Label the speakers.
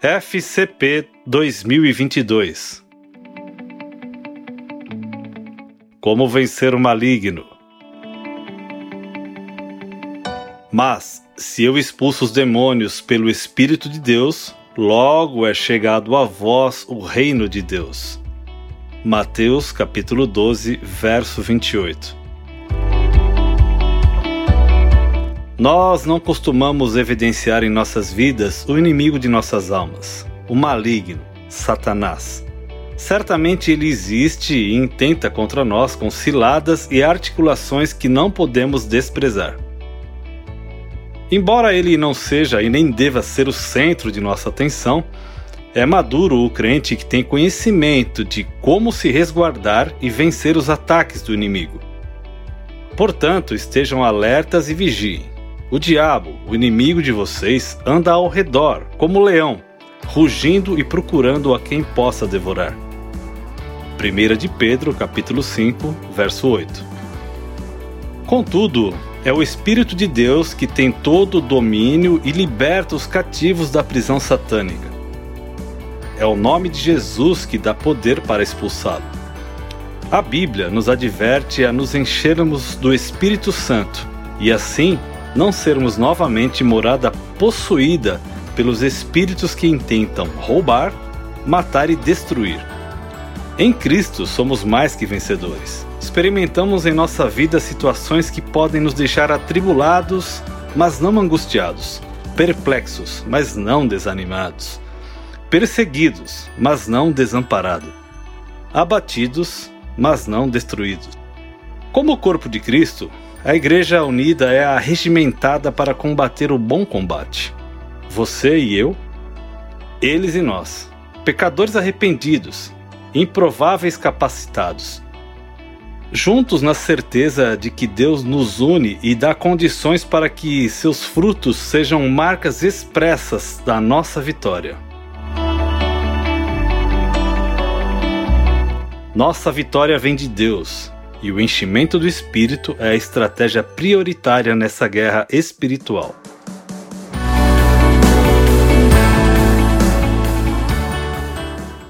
Speaker 1: FCP 2022 Como vencer o maligno? Mas, se eu expulso os demônios pelo Espírito de Deus, logo é chegado a vós o reino de Deus. Mateus capítulo 12, verso 28. Nós não costumamos evidenciar em nossas vidas o inimigo de nossas almas, o maligno, Satanás. Certamente ele existe e intenta contra nós com ciladas e articulações que não podemos desprezar. Embora ele não seja e nem deva ser o centro de nossa atenção, é maduro o crente que tem conhecimento de como se resguardar e vencer os ataques do inimigo. Portanto, estejam alertas e vigiem. O diabo, o inimigo de vocês, anda ao redor, como leão, rugindo e procurando a quem possa devorar. 1 de Pedro, capítulo 5, verso 8. Contudo, é o Espírito de Deus que tem todo o domínio e liberta os cativos da prisão satânica. É o nome de Jesus que dá poder para expulsá-lo. A Bíblia nos adverte a nos enchermos do Espírito Santo e assim não sermos novamente morada possuída pelos espíritos que intentam roubar, matar e destruir. Em Cristo somos mais que vencedores. Experimentamos em nossa vida situações que podem nos deixar atribulados, mas não angustiados, perplexos, mas não desanimados, perseguidos, mas não desamparados, abatidos, mas não destruídos. Como o corpo de Cristo, a Igreja Unida é arregimentada para combater o bom combate. Você e eu, eles e nós, pecadores arrependidos, improváveis capacitados, juntos na certeza de que Deus nos une e dá condições para que seus frutos sejam marcas expressas da nossa vitória. Nossa vitória vem de Deus e o enchimento do espírito é a estratégia prioritária nessa guerra espiritual.